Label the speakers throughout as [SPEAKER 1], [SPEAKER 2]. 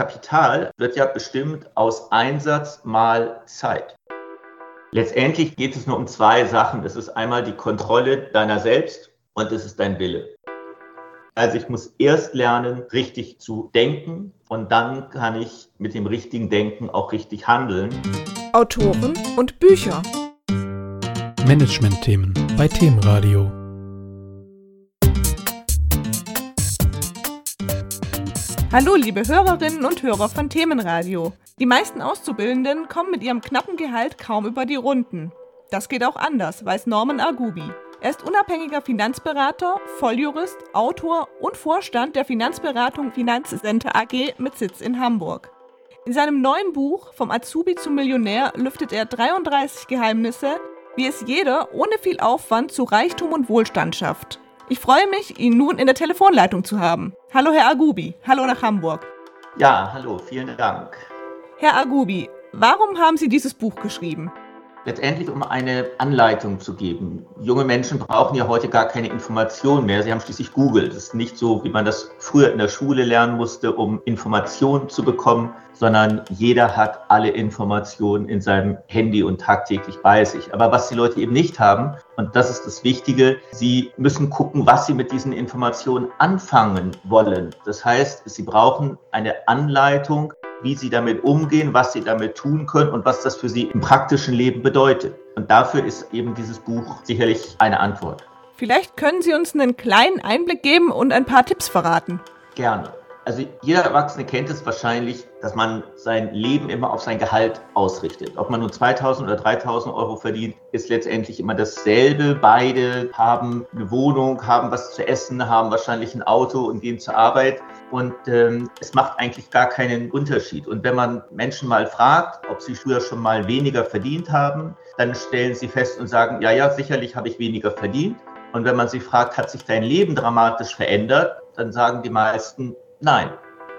[SPEAKER 1] Kapital wird ja bestimmt aus Einsatz mal Zeit. Letztendlich geht es nur um zwei Sachen. Es ist einmal die Kontrolle deiner selbst und es ist dein Wille. Also ich muss erst lernen, richtig zu denken und dann kann ich mit dem richtigen Denken auch richtig handeln.
[SPEAKER 2] Autoren und Bücher.
[SPEAKER 3] Management-Themen bei Themenradio.
[SPEAKER 2] Hallo, liebe Hörerinnen und Hörer von Themenradio. Die meisten Auszubildenden kommen mit ihrem knappen Gehalt kaum über die Runden. Das geht auch anders, weiß Norman Argubi. Er ist unabhängiger Finanzberater, Volljurist, Autor und Vorstand der Finanzberatung Finanzcenter AG mit Sitz in Hamburg. In seinem neuen Buch Vom Azubi zum Millionär lüftet er 33 Geheimnisse, wie es jeder ohne viel Aufwand zu Reichtum und Wohlstand schafft. Ich freue mich, ihn nun in der Telefonleitung zu haben. Hallo, Herr Agubi. Hallo nach Hamburg.
[SPEAKER 1] Ja, hallo, vielen Dank.
[SPEAKER 2] Herr Agubi, warum haben Sie dieses Buch geschrieben?
[SPEAKER 1] Letztendlich um eine Anleitung zu geben. Junge Menschen brauchen ja heute gar keine Informationen mehr. Sie haben schließlich Google. Das ist nicht so, wie man das früher in der Schule lernen musste, um Informationen zu bekommen, sondern jeder hat alle Informationen in seinem Handy und tagtäglich bei sich. Aber was die Leute eben nicht haben, und das ist das Wichtige, sie müssen gucken, was sie mit diesen Informationen anfangen wollen. Das heißt, sie brauchen eine Anleitung, wie sie damit umgehen, was sie damit tun können und was das für sie im praktischen Leben bedeutet. Und dafür ist eben dieses Buch sicherlich eine Antwort.
[SPEAKER 2] Vielleicht können Sie uns einen kleinen Einblick geben und ein paar Tipps verraten.
[SPEAKER 1] Gerne. Also jeder Erwachsene kennt es wahrscheinlich, dass man sein Leben immer auf sein Gehalt ausrichtet. Ob man nun 2000 oder 3000 Euro verdient, ist letztendlich immer dasselbe. Beide haben eine Wohnung, haben was zu essen, haben wahrscheinlich ein Auto und gehen zur Arbeit. Und ähm, es macht eigentlich gar keinen Unterschied. Und wenn man Menschen mal fragt, ob sie früher schon mal weniger verdient haben, dann stellen sie fest und sagen, ja, ja, sicherlich habe ich weniger verdient. Und wenn man sie fragt, hat sich dein Leben dramatisch verändert, dann sagen die meisten, Nein,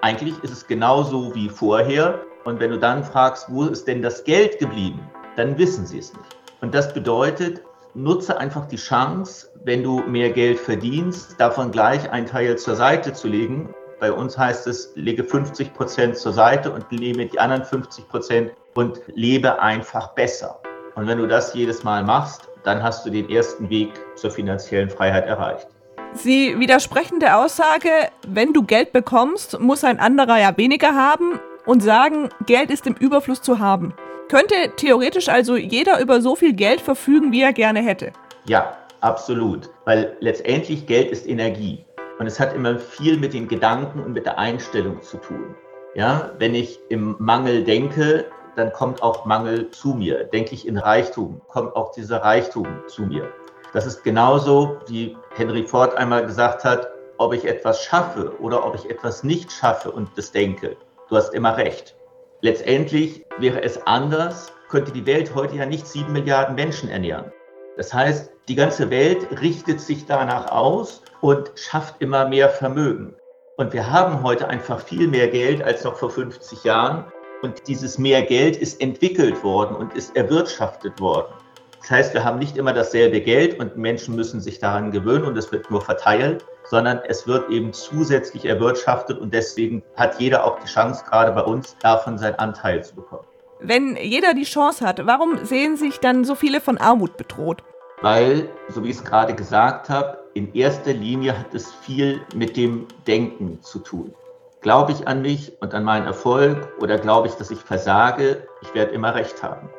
[SPEAKER 1] eigentlich ist es genauso wie vorher. Und wenn du dann fragst, wo ist denn das Geld geblieben, dann wissen sie es nicht. Und das bedeutet, nutze einfach die Chance, wenn du mehr Geld verdienst, davon gleich einen Teil zur Seite zu legen. Bei uns heißt es, lege 50 Prozent zur Seite und nehme die anderen 50 Prozent und lebe einfach besser. Und wenn du das jedes Mal machst, dann hast du den ersten Weg zur finanziellen Freiheit erreicht.
[SPEAKER 2] Sie widersprechen der Aussage, wenn du Geld bekommst, muss ein anderer ja weniger haben und sagen, Geld ist im Überfluss zu haben. Könnte theoretisch also jeder über so viel Geld verfügen, wie er gerne hätte?
[SPEAKER 1] Ja, absolut. Weil letztendlich Geld ist Energie. Und es hat immer viel mit den Gedanken und mit der Einstellung zu tun. Ja, wenn ich im Mangel denke, dann kommt auch Mangel zu mir. Denke ich in Reichtum, kommt auch dieser Reichtum zu mir. Das ist genauso, wie Henry Ford einmal gesagt hat, ob ich etwas schaffe oder ob ich etwas nicht schaffe und das denke. Du hast immer recht. Letztendlich wäre es anders, könnte die Welt heute ja nicht sieben Milliarden Menschen ernähren. Das heißt, die ganze Welt richtet sich danach aus und schafft immer mehr Vermögen. Und wir haben heute einfach viel mehr Geld als noch vor 50 Jahren. Und dieses mehr Geld ist entwickelt worden und ist erwirtschaftet worden. Das heißt, wir haben nicht immer dasselbe Geld und Menschen müssen sich daran gewöhnen und es wird nur verteilt, sondern es wird eben zusätzlich erwirtschaftet und deswegen hat jeder auch die Chance, gerade bei uns, davon seinen Anteil zu bekommen.
[SPEAKER 2] Wenn jeder die Chance hat, warum sehen sich dann so viele von Armut bedroht?
[SPEAKER 1] Weil, so wie ich es gerade gesagt habe, in erster Linie hat es viel mit dem Denken zu tun. Glaube ich an mich und an meinen Erfolg oder glaube ich, dass ich versage, ich werde immer recht haben.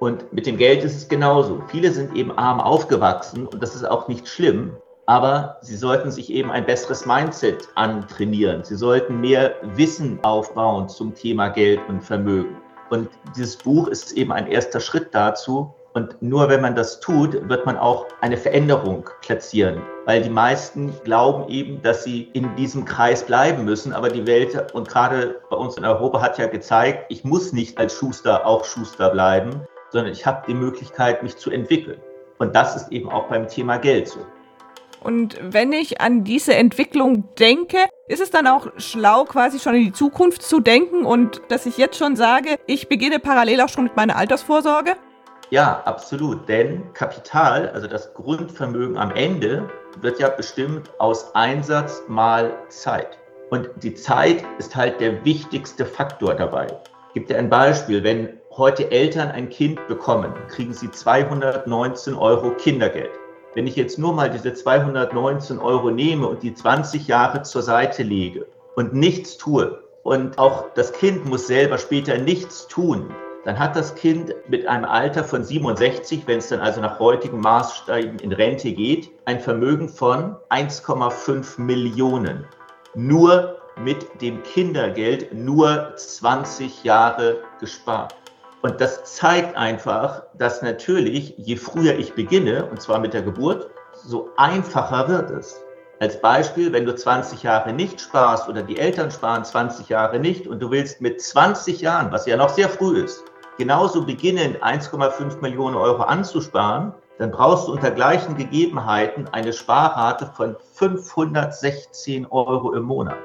[SPEAKER 1] Und mit dem Geld ist es genauso. Viele sind eben arm aufgewachsen und das ist auch nicht schlimm. Aber sie sollten sich eben ein besseres Mindset antrainieren. Sie sollten mehr Wissen aufbauen zum Thema Geld und Vermögen. Und dieses Buch ist eben ein erster Schritt dazu. Und nur wenn man das tut, wird man auch eine Veränderung platzieren. Weil die meisten glauben eben, dass sie in diesem Kreis bleiben müssen. Aber die Welt und gerade bei uns in Europa hat ja gezeigt, ich muss nicht als Schuster auch Schuster bleiben, sondern ich habe die Möglichkeit, mich zu entwickeln. Und das ist eben auch beim Thema Geld so.
[SPEAKER 2] Und wenn ich an diese Entwicklung denke, ist es dann auch schlau, quasi schon in die Zukunft zu denken und dass ich jetzt schon sage, ich beginne parallel auch schon mit meiner Altersvorsorge?
[SPEAKER 1] Ja, absolut. Denn Kapital, also das Grundvermögen am Ende, wird ja bestimmt aus Einsatz mal Zeit. Und die Zeit ist halt der wichtigste Faktor dabei. Ich gebe dir ein Beispiel. Wenn heute Eltern ein Kind bekommen, kriegen sie 219 Euro Kindergeld. Wenn ich jetzt nur mal diese 219 Euro nehme und die 20 Jahre zur Seite lege und nichts tue und auch das Kind muss selber später nichts tun, dann hat das Kind mit einem Alter von 67, wenn es dann also nach heutigen Maßstäben in Rente geht, ein Vermögen von 1,5 Millionen. Nur mit dem Kindergeld nur 20 Jahre gespart. Und das zeigt einfach, dass natürlich, je früher ich beginne, und zwar mit der Geburt, so einfacher wird es. Als Beispiel, wenn du 20 Jahre nicht sparst oder die Eltern sparen 20 Jahre nicht und du willst mit 20 Jahren, was ja noch sehr früh ist, genauso beginnen, 1,5 Millionen Euro anzusparen, dann brauchst du unter gleichen Gegebenheiten eine Sparrate von 516 Euro im Monat,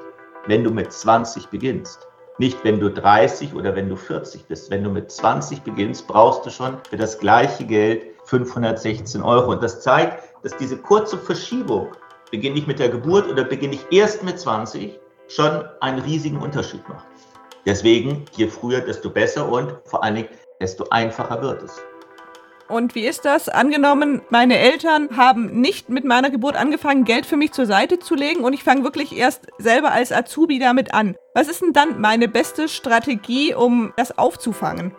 [SPEAKER 1] wenn du mit 20 beginnst. Nicht, wenn du 30 oder wenn du 40 bist. Wenn du mit 20 beginnst, brauchst du schon für das gleiche Geld 516 Euro. Und das zeigt, dass diese kurze Verschiebung, beginne ich mit der Geburt oder beginne ich erst mit 20, schon einen riesigen Unterschied macht. Deswegen, je früher, desto besser und vor allen Dingen, desto einfacher wird es.
[SPEAKER 2] Und wie ist das? Angenommen, meine Eltern haben nicht mit meiner Geburt angefangen, Geld für mich zur Seite zu legen und ich fange wirklich erst selber als Azubi damit an. Was ist denn dann meine beste Strategie, um das aufzufangen?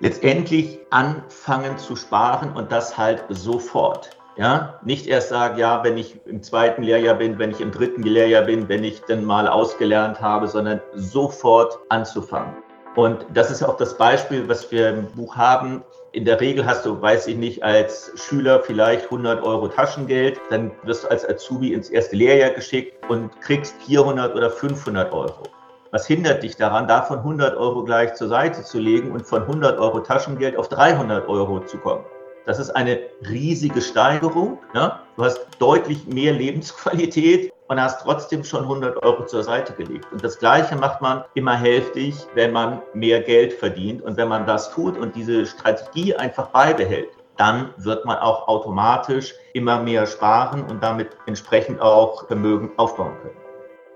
[SPEAKER 1] Letztendlich anfangen zu sparen und das halt sofort. Ja, nicht erst sagen, ja, wenn ich im zweiten Lehrjahr bin, wenn ich im dritten Lehrjahr bin, wenn ich dann mal ausgelernt habe, sondern sofort anzufangen. Und das ist auch das Beispiel, was wir im Buch haben. In der Regel hast du, weiß ich nicht, als Schüler vielleicht 100 Euro Taschengeld, dann wirst du als Azubi ins erste Lehrjahr geschickt und kriegst 400 oder 500 Euro. Was hindert dich daran, davon 100 Euro gleich zur Seite zu legen und von 100 Euro Taschengeld auf 300 Euro zu kommen? Das ist eine riesige Steigerung. Ne? Du hast deutlich mehr Lebensqualität und hast trotzdem schon 100 Euro zur Seite gelegt. Und das Gleiche macht man immer hälftig, wenn man mehr Geld verdient. Und wenn man das tut und diese Strategie einfach beibehält, dann wird man auch automatisch immer mehr sparen und damit entsprechend auch Vermögen aufbauen können.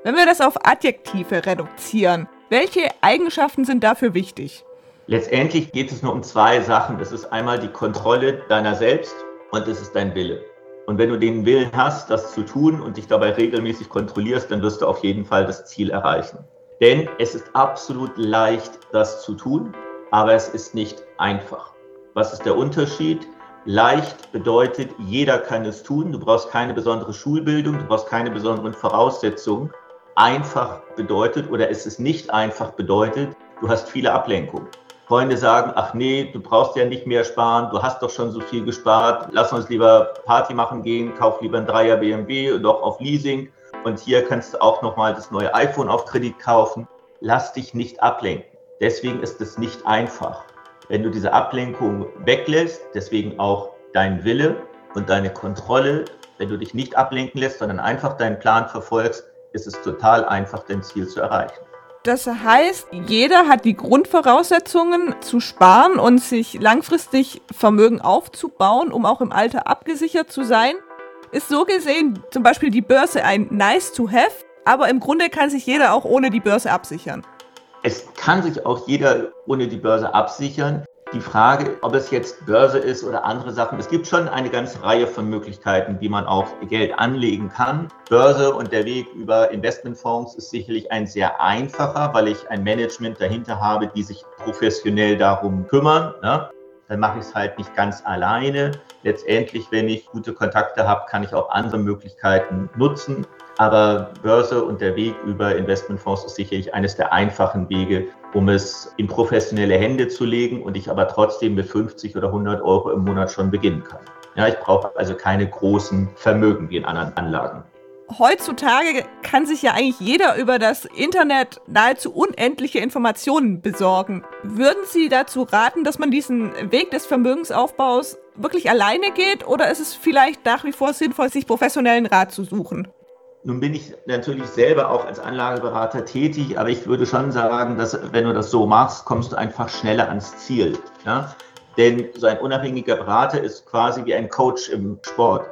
[SPEAKER 2] Wenn wir das auf Adjektive reduzieren, welche Eigenschaften sind dafür wichtig?
[SPEAKER 1] Letztendlich geht es nur um zwei Sachen. Das ist einmal die Kontrolle deiner selbst und es ist dein Wille. Und wenn du den Willen hast, das zu tun und dich dabei regelmäßig kontrollierst, dann wirst du auf jeden Fall das Ziel erreichen. Denn es ist absolut leicht, das zu tun, aber es ist nicht einfach. Was ist der Unterschied? Leicht bedeutet, jeder kann es tun. Du brauchst keine besondere Schulbildung, du brauchst keine besonderen Voraussetzungen. Einfach bedeutet oder es ist nicht einfach bedeutet, du hast viele Ablenkungen. Freunde sagen, ach nee, du brauchst ja nicht mehr sparen, du hast doch schon so viel gespart, lass uns lieber Party machen gehen, kauf lieber ein Dreier BMW doch auf Leasing und hier kannst du auch nochmal das neue iPhone auf Kredit kaufen. Lass dich nicht ablenken. Deswegen ist es nicht einfach. Wenn du diese Ablenkung weglässt, deswegen auch dein Wille und deine Kontrolle, wenn du dich nicht ablenken lässt, sondern einfach deinen Plan verfolgst, ist es total einfach, dein Ziel zu erreichen.
[SPEAKER 2] Das heißt, jeder hat die Grundvoraussetzungen zu sparen und sich langfristig Vermögen aufzubauen, um auch im Alter abgesichert zu sein. Ist so gesehen zum Beispiel die Börse ein Nice to have, aber im Grunde kann sich jeder auch ohne die Börse absichern.
[SPEAKER 1] Es kann sich auch jeder ohne die Börse absichern die Frage, ob es jetzt Börse ist oder andere Sachen. Es gibt schon eine ganze Reihe von Möglichkeiten, wie man auch Geld anlegen kann. Börse und der Weg über Investmentfonds ist sicherlich ein sehr einfacher, weil ich ein Management dahinter habe, die sich professionell darum kümmern. Ne? Dann mache ich es halt nicht ganz alleine. Letztendlich, wenn ich gute Kontakte habe, kann ich auch andere Möglichkeiten nutzen. Aber Börse und der Weg über Investmentfonds ist sicherlich eines der einfachen Wege, um es in professionelle Hände zu legen und ich aber trotzdem mit 50 oder 100 Euro im Monat schon beginnen kann. Ja, ich brauche also keine großen Vermögen wie in anderen Anlagen.
[SPEAKER 2] Heutzutage kann sich ja eigentlich jeder über das Internet nahezu unendliche Informationen besorgen. Würden Sie dazu raten, dass man diesen Weg des Vermögensaufbaus wirklich alleine geht oder ist es vielleicht nach wie vor sinnvoll, sich professionellen Rat zu suchen?
[SPEAKER 1] Nun bin ich natürlich selber auch als Anlageberater tätig, aber ich würde schon sagen, dass wenn du das so machst, kommst du einfach schneller ans Ziel. Ja? Denn so ein unabhängiger Berater ist quasi wie ein Coach im Sport.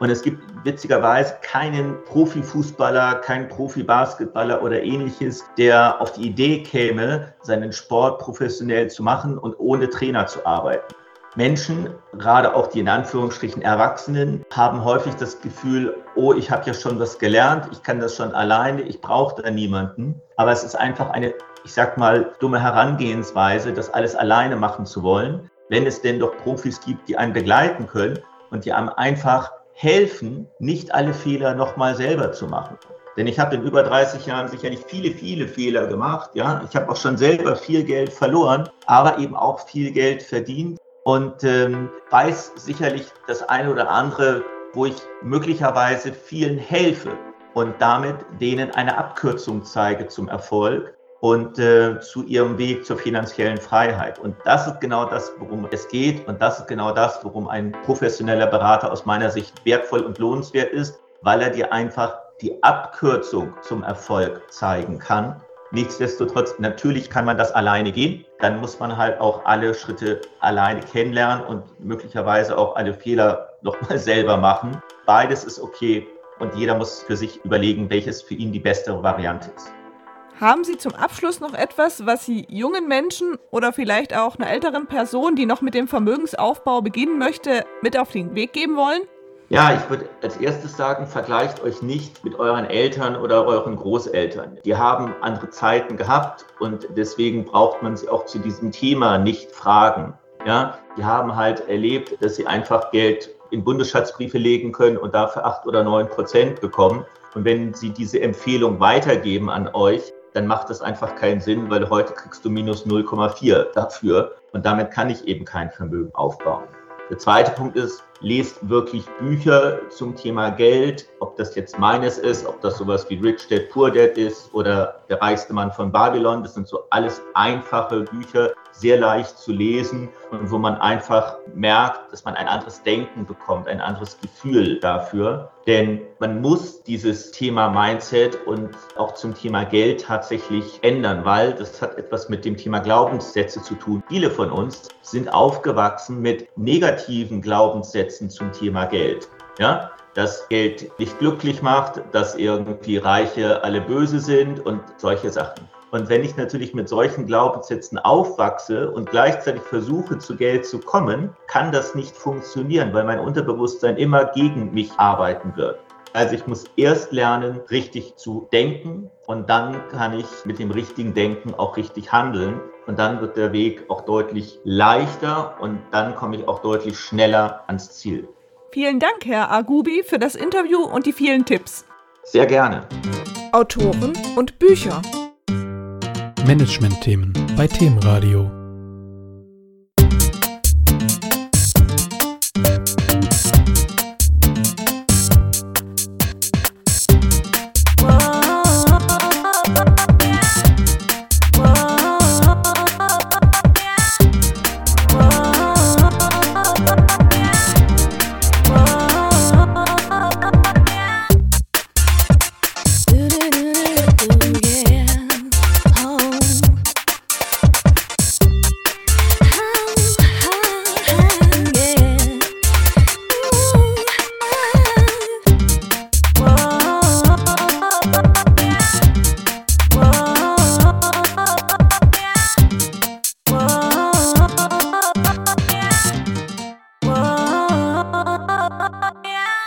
[SPEAKER 1] Und es gibt witzigerweise keinen Profifußballer, keinen Profibasketballer oder ähnliches, der auf die Idee käme, seinen Sport professionell zu machen und ohne Trainer zu arbeiten. Menschen, gerade auch die in Anführungsstrichen Erwachsenen, haben häufig das Gefühl, oh, ich habe ja schon was gelernt, ich kann das schon alleine, ich brauche da niemanden. Aber es ist einfach eine, ich sag mal, dumme Herangehensweise, das alles alleine machen zu wollen, wenn es denn doch Profis gibt, die einen begleiten können und die einem einfach helfen, nicht alle Fehler nochmal selber zu machen. Denn ich habe in über 30 Jahren sicherlich viele, viele Fehler gemacht. Ja, ich habe auch schon selber viel Geld verloren, aber eben auch viel Geld verdient und ähm, weiß sicherlich das eine oder andere, wo ich möglicherweise vielen helfe und damit denen eine Abkürzung zeige zum Erfolg und äh, zu ihrem Weg zur finanziellen Freiheit. Und das ist genau das, worum es geht. Und das ist genau das, worum ein professioneller Berater aus meiner Sicht wertvoll und lohnenswert ist, weil er dir einfach die Abkürzung zum Erfolg zeigen kann. Nichtsdestotrotz, natürlich kann man das alleine gehen. Dann muss man halt auch alle Schritte alleine kennenlernen und möglicherweise auch alle Fehler nochmal selber machen. Beides ist okay und jeder muss für sich überlegen, welches für ihn die beste Variante ist.
[SPEAKER 2] Haben Sie zum Abschluss noch etwas, was Sie jungen Menschen oder vielleicht auch einer älteren Person, die noch mit dem Vermögensaufbau beginnen möchte, mit auf den Weg geben wollen?
[SPEAKER 1] Ja, ich würde als erstes sagen, vergleicht euch nicht mit euren Eltern oder euren Großeltern. Die haben andere Zeiten gehabt und deswegen braucht man sie auch zu diesem Thema nicht fragen. Ja, die haben halt erlebt, dass sie einfach Geld in Bundesschatzbriefe legen können und dafür acht oder neun Prozent bekommen. Und wenn sie diese Empfehlung weitergeben an euch, dann macht das einfach keinen Sinn, weil heute kriegst du minus 0,4 dafür und damit kann ich eben kein Vermögen aufbauen. Der zweite Punkt ist, lest wirklich Bücher zum Thema Geld, ob das jetzt meines ist, ob das sowas wie Rich Dad Poor Dad ist oder Der reichste Mann von Babylon. Das sind so alles einfache Bücher, sehr leicht zu lesen und wo man einfach merkt, dass man ein anderes Denken bekommt, ein anderes Gefühl dafür. Denn man muss dieses Thema Mindset und auch zum Thema Geld tatsächlich ändern, weil das hat etwas mit dem Thema Glaubenssätze zu tun. Viele von uns sind aufgewachsen mit negativen Glaubenssätzen zum Thema Geld. Ja, dass Geld nicht glücklich macht, dass irgendwie Reiche alle böse sind und solche Sachen. Und wenn ich natürlich mit solchen Glaubenssätzen aufwachse und gleichzeitig versuche, zu Geld zu kommen, kann das nicht funktionieren, weil mein Unterbewusstsein immer gegen mich arbeiten wird. Also ich muss erst lernen, richtig zu denken und dann kann ich mit dem richtigen Denken auch richtig handeln. Und dann wird der Weg auch deutlich leichter und dann komme ich auch deutlich schneller ans Ziel.
[SPEAKER 2] Vielen Dank, Herr Agubi, für das Interview und die vielen Tipps.
[SPEAKER 1] Sehr gerne.
[SPEAKER 2] Autoren und Bücher.
[SPEAKER 3] Management-Themen bei Themenradio.